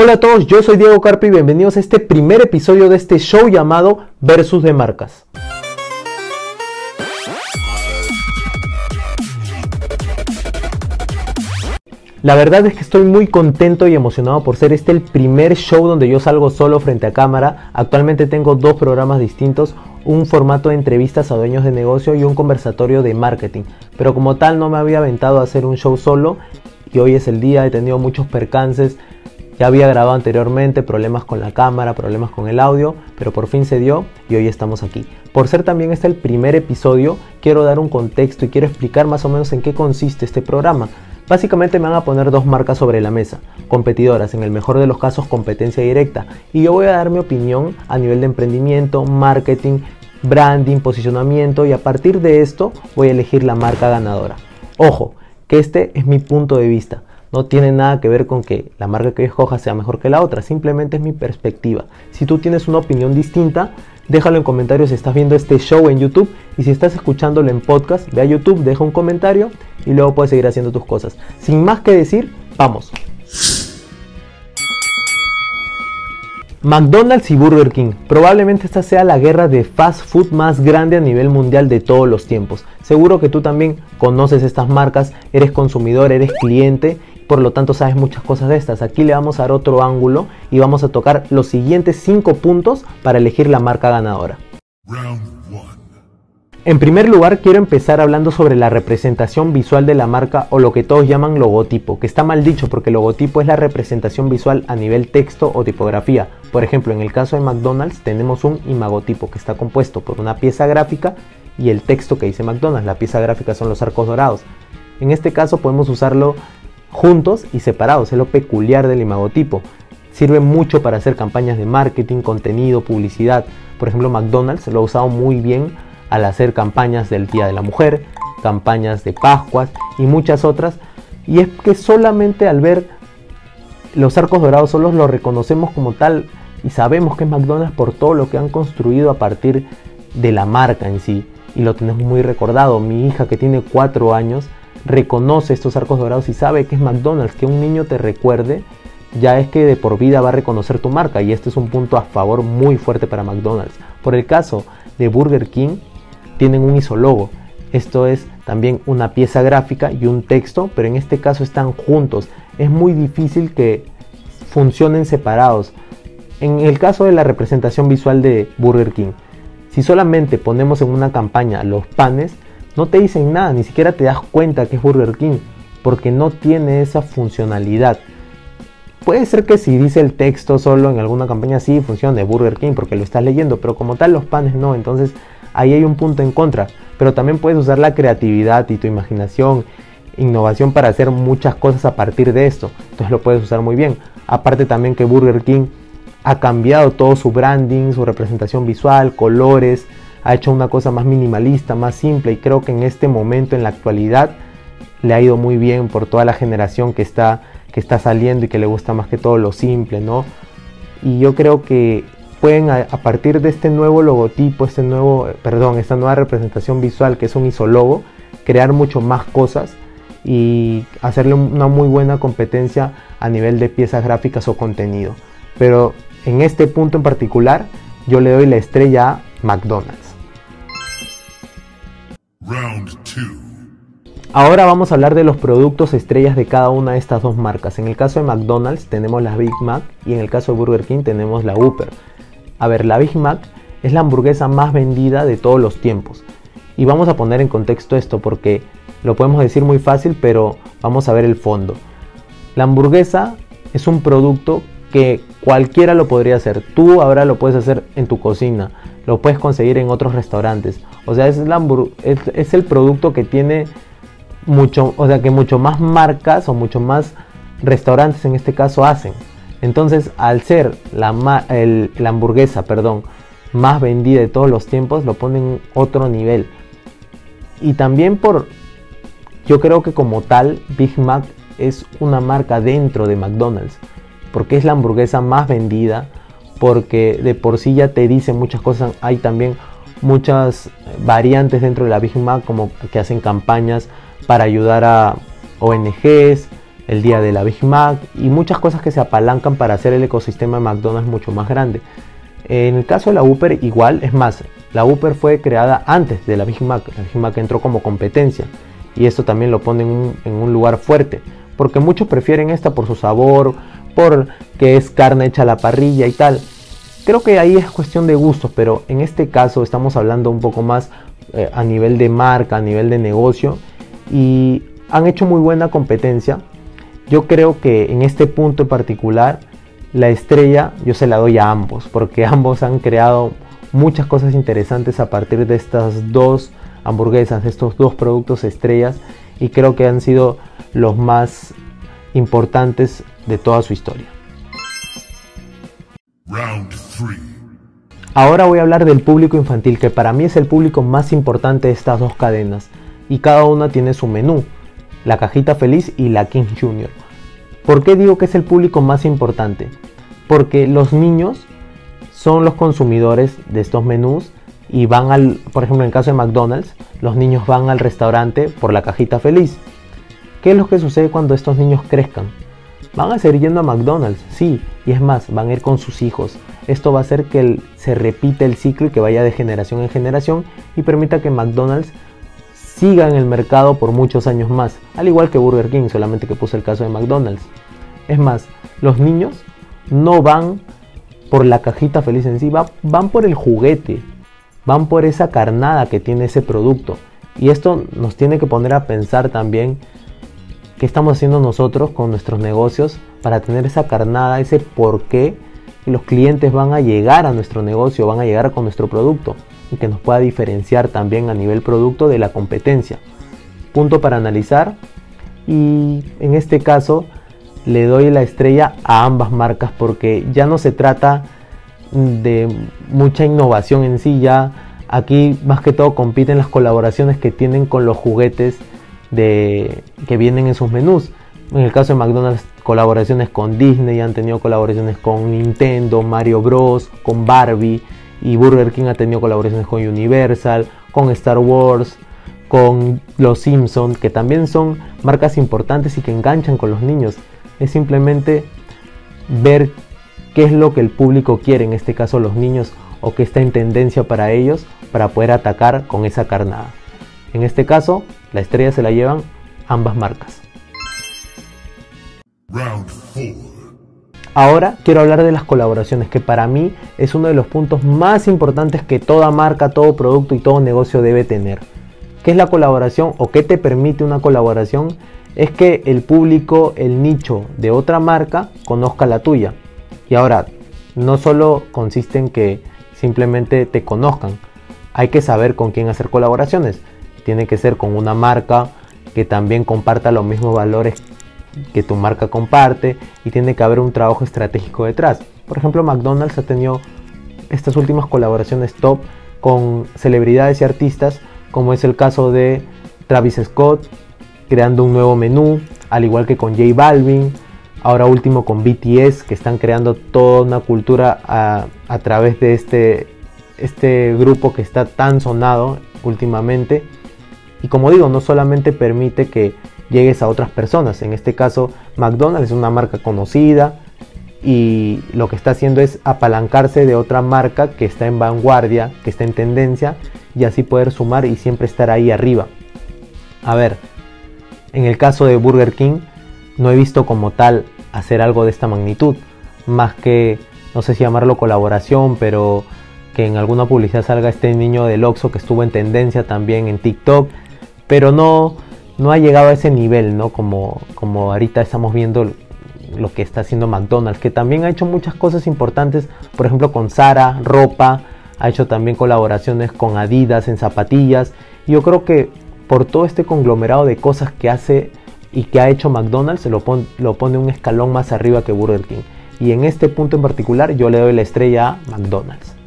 Hola a todos, yo soy Diego Carpi y bienvenidos a este primer episodio de este show llamado Versus de Marcas. La verdad es que estoy muy contento y emocionado por ser este el primer show donde yo salgo solo frente a cámara. Actualmente tengo dos programas distintos, un formato de entrevistas a dueños de negocio y un conversatorio de marketing. Pero como tal no me había aventado a hacer un show solo y hoy es el día, he tenido muchos percances, ya había grabado anteriormente, problemas con la cámara, problemas con el audio, pero por fin se dio y hoy estamos aquí. Por ser también este el primer episodio, quiero dar un contexto y quiero explicar más o menos en qué consiste este programa. Básicamente me van a poner dos marcas sobre la mesa, competidoras, en el mejor de los casos competencia directa, y yo voy a dar mi opinión a nivel de emprendimiento, marketing, branding, posicionamiento, y a partir de esto voy a elegir la marca ganadora. Ojo, que este es mi punto de vista. No tiene nada que ver con que la marca que yo escoja sea mejor que la otra, simplemente es mi perspectiva. Si tú tienes una opinión distinta, déjalo en comentarios si estás viendo este show en YouTube y si estás escuchándolo en podcast, ve a YouTube, deja un comentario y luego puedes seguir haciendo tus cosas. Sin más que decir, vamos. McDonald's y Burger King. Probablemente esta sea la guerra de fast food más grande a nivel mundial de todos los tiempos. Seguro que tú también conoces estas marcas, eres consumidor, eres cliente por lo tanto sabes muchas cosas de estas. Aquí le vamos a dar otro ángulo y vamos a tocar los siguientes 5 puntos para elegir la marca ganadora. En primer lugar, quiero empezar hablando sobre la representación visual de la marca o lo que todos llaman logotipo, que está mal dicho porque logotipo es la representación visual a nivel texto o tipografía. Por ejemplo, en el caso de McDonald's tenemos un imagotipo que está compuesto por una pieza gráfica y el texto que dice McDonald's. La pieza gráfica son los arcos dorados. En este caso podemos usarlo juntos y separados, es lo peculiar del imagotipo. Sirve mucho para hacer campañas de marketing, contenido, publicidad. Por ejemplo, McDonald's lo ha usado muy bien al hacer campañas del Día de la Mujer, campañas de Pascuas y muchas otras. Y es que solamente al ver los arcos dorados solos lo reconocemos como tal y sabemos que es McDonald's por todo lo que han construido a partir de la marca en sí. Y lo tenemos muy recordado. Mi hija que tiene 4 años reconoce estos arcos dorados y sabe que es McDonald's, que un niño te recuerde, ya es que de por vida va a reconocer tu marca y este es un punto a favor muy fuerte para McDonald's. Por el caso de Burger King, tienen un isologo. Esto es también una pieza gráfica y un texto, pero en este caso están juntos. Es muy difícil que funcionen separados. En el caso de la representación visual de Burger King, si solamente ponemos en una campaña los panes, no te dicen nada, ni siquiera te das cuenta que es Burger King, porque no tiene esa funcionalidad. Puede ser que si dice el texto solo en alguna campaña sí funcione Burger King porque lo estás leyendo, pero como tal los panes no, entonces ahí hay un punto en contra. Pero también puedes usar la creatividad y tu imaginación, innovación para hacer muchas cosas a partir de esto. Entonces lo puedes usar muy bien. Aparte también que Burger King ha cambiado todo su branding, su representación visual, colores, ha hecho una cosa más minimalista, más simple y creo que en este momento, en la actualidad, le ha ido muy bien por toda la generación que está, que está saliendo y que le gusta más que todo lo simple, ¿no? Y yo creo que pueden a, partir de este nuevo logotipo, este nuevo, perdón, esta nueva representación visual que es un isologo, crear mucho más cosas y hacerle una muy buena competencia a nivel de piezas gráficas o contenido. Pero en este punto en particular, yo le doy la estrella a McDonald's. Ahora vamos a hablar de los productos estrellas de cada una de estas dos marcas. En el caso de McDonald's tenemos la Big Mac y en el caso de Burger King tenemos la Whopper. A ver, la Big Mac es la hamburguesa más vendida de todos los tiempos. Y vamos a poner en contexto esto porque lo podemos decir muy fácil, pero vamos a ver el fondo. La hamburguesa es un producto que cualquiera lo podría hacer. Tú ahora lo puedes hacer en tu cocina, lo puedes conseguir en otros restaurantes. O sea, es, es, el producto que tiene mucho, o sea, que mucho más marcas o mucho más restaurantes en este caso hacen. Entonces, al ser la, la hamburguesa, perdón, más vendida de todos los tiempos, lo ponen otro nivel. Y también por, yo creo que como tal, Big Mac es una marca dentro de McDonald's porque es la hamburguesa más vendida, porque de por sí ya te dice muchas cosas. Hay también muchas variantes dentro de la Big Mac, como que hacen campañas para ayudar a ONGs, el día de la Big Mac y muchas cosas que se apalancan para hacer el ecosistema de McDonald's mucho más grande. En el caso de la Whopper igual, es más, la Whopper fue creada antes de la Big Mac, la Big Mac entró como competencia y esto también lo pone en un, lugar fuerte, porque muchos prefieren esta por su sabor, por que es carne hecha a la parrilla y tal. Creo que ahí es cuestión de gustos, pero en este caso estamos hablando un poco más eh, a nivel de marca, a nivel de negocio y han hecho muy buena competencia. Yo creo que en este punto en particular la estrella yo se la doy a ambos, porque ambos han creado muchas cosas interesantes a partir de estas dos hamburguesas, de estos dos productos estrellas, y creo que han sido los más importantes de toda su historia. Ahora voy a hablar del público infantil, que para mí es el público más importante de estas dos cadenas, y cada una tiene su menú, la cajita feliz y la King Junior. ¿Por qué digo que es el público más importante? Porque los niños son los consumidores de estos menús y van al, por ejemplo, en el caso de McDonald's, los niños van al restaurante por la cajita feliz. ¿Qué es lo que sucede cuando estos niños crezcan? Van a seguir yendo a McDonald's, sí, y es más, van a ir con sus hijos. Esto va a hacer que se repita el ciclo y que vaya de generación en generación y permita que McDonald's siga en el mercado por muchos años más, al igual que Burger King, solamente que puse el caso de McDonald's. Es más, los niños no van por la cajita feliz en sí, van por el juguete, van por esa carnada que tiene ese producto. Y esto nos tiene que poner a pensar también qué estamos haciendo nosotros con nuestros negocios para tener esa carnada, ese por qué los clientes van a llegar a nuestro negocio, van a llegar con nuestro producto que nos pueda diferenciar también a nivel producto de la competencia. Punto para analizar y en este caso le doy la estrella a ambas marcas porque ya no se trata de mucha innovación en sí, ya aquí más que todo compiten las colaboraciones que tienen con los juguetes de, que vienen en sus menús. En el caso de McDonald's, colaboraciones con Disney, han tenido colaboraciones con Nintendo, Mario Bros, con Barbie, y Burger King ha tenido colaboraciones con Universal, con Star Wars, con Los Simpsons, que también son marcas importantes y que enganchan con los niños. Es simplemente ver qué es lo que el público quiere, en este caso los niños, o qué está en tendencia para ellos, para poder atacar con esa carnada. En este caso, la estrella se la llevan ambas marcas. Ahora quiero hablar de las colaboraciones, que para mí es uno de los puntos más importantes que toda marca, todo producto y todo negocio debe tener. ¿Qué es la colaboración o qué te permite una colaboración? Es que el público, el nicho de otra marca conozca la tuya. Y ahora, no solo consiste en que simplemente te conozcan, hay que saber con quién hacer colaboraciones. Tiene que ser con una marca que también comparta los mismos valores que tu marca comparte y tiene que haber un trabajo estratégico detrás. Por ejemplo, McDonald's ha tenido estas últimas colaboraciones top con celebridades y artistas, como es el caso de Travis Scott, creando un nuevo menú, al igual que con J Balvin, ahora último con BTS, que están creando toda una cultura a, a través de este, este grupo que está tan sonado últimamente. Y como digo, no solamente permite que llegues a otras personas. En este caso, McDonald's es una marca conocida y lo que está haciendo es apalancarse de otra marca que está en vanguardia, que está en tendencia y así poder sumar y siempre estar ahí arriba. A ver, en el caso de Burger King, no he visto como tal hacer algo de esta magnitud, más que, no sé si llamarlo colaboración, pero que en alguna publicidad salga este niño del Oxxo que estuvo en tendencia también en TikTok, pero no, no ha llegado a ese nivel, ¿no? Como, como ahorita estamos viendo lo que está haciendo McDonald's, que también ha hecho muchas cosas importantes, por ejemplo con Zara, ropa, ha hecho también colaboraciones con Adidas en zapatillas. Yo creo que por todo este conglomerado de cosas que hace y que ha hecho McDonald's, lo, lo pone un escalón más arriba que Burger King. Y en este punto en particular yo le doy la estrella a McDonald's.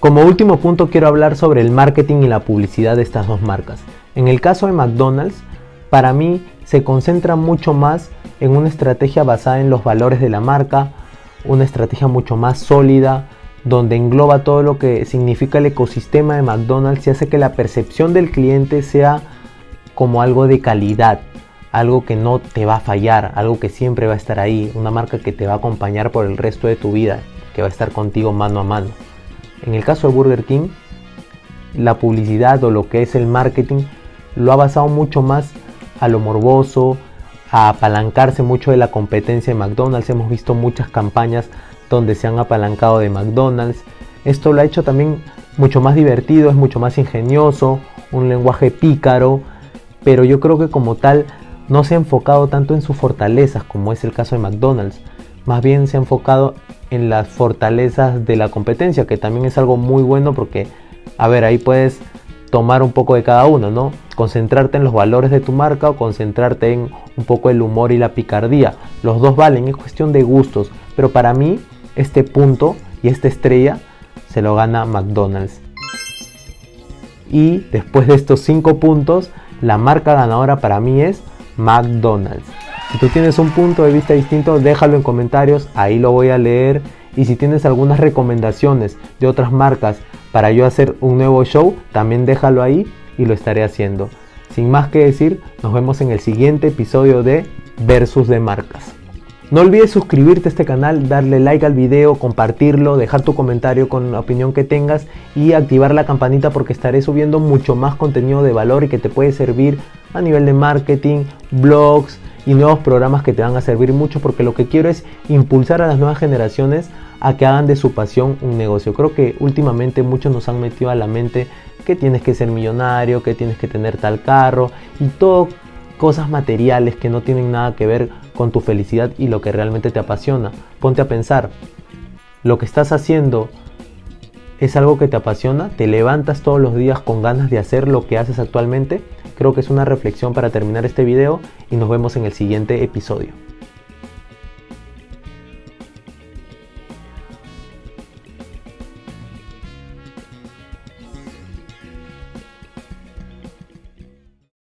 Como último punto quiero hablar sobre el marketing y la publicidad de estas dos marcas. En el caso de McDonald's, para mí se concentra mucho más en una estrategia basada en los valores de la marca, una estrategia mucho más sólida, donde engloba todo lo que significa el ecosistema de McDonald's y hace que la percepción del cliente sea como algo de calidad, algo que no te va a fallar, algo que siempre va a estar ahí, una marca que te va a acompañar por el resto de tu vida, que va a estar contigo mano a mano. En el caso de Burger King, la publicidad o lo que es el marketing lo ha basado mucho más a lo morboso, a apalancarse mucho de la competencia de McDonald's. Hemos visto muchas campañas donde se han apalancado de McDonald's. Esto lo ha hecho también mucho más divertido, es mucho más ingenioso, un lenguaje pícaro, pero yo creo que como tal no se ha enfocado tanto en sus fortalezas como es el caso de McDonald's. Más bien se ha enfocado en las fortalezas de la competencia, que también es algo muy bueno porque, a ver, ahí puedes tomar un poco de cada uno, ¿no? Concentrarte en los valores de tu marca o concentrarte en un poco el humor y la picardía. Los dos valen, es cuestión de gustos, pero para mí este punto y esta estrella se lo gana McDonald's. Y después de estos cinco puntos, la marca ganadora para mí es McDonald's. Si tú tienes un punto de vista distinto, déjalo en comentarios, ahí lo voy a leer. Y si tienes algunas recomendaciones de otras marcas para yo hacer un nuevo show, también déjalo ahí y lo estaré haciendo. Sin más que decir, nos vemos en el siguiente episodio de Versus de Marcas. No olvides suscribirte a este canal, darle like al video, compartirlo, dejar tu comentario con la opinión que tengas y activar la campanita porque estaré subiendo mucho más contenido de valor y que te puede servir a nivel de marketing, blogs y nuevos programas que te van a servir mucho porque lo que quiero es impulsar a las nuevas generaciones a que hagan de su pasión un negocio. Creo que últimamente muchos nos han metido a la mente que tienes que ser millonario, que tienes que tener tal carro y todo cosas materiales que no tienen nada que ver con tu felicidad y lo que realmente te apasiona. Ponte a pensar, lo que estás haciendo es algo que te apasiona, te levantas todos los días con ganas de hacer lo que haces actualmente. Creo que es una reflexión para terminar este video y nos vemos en el siguiente episodio.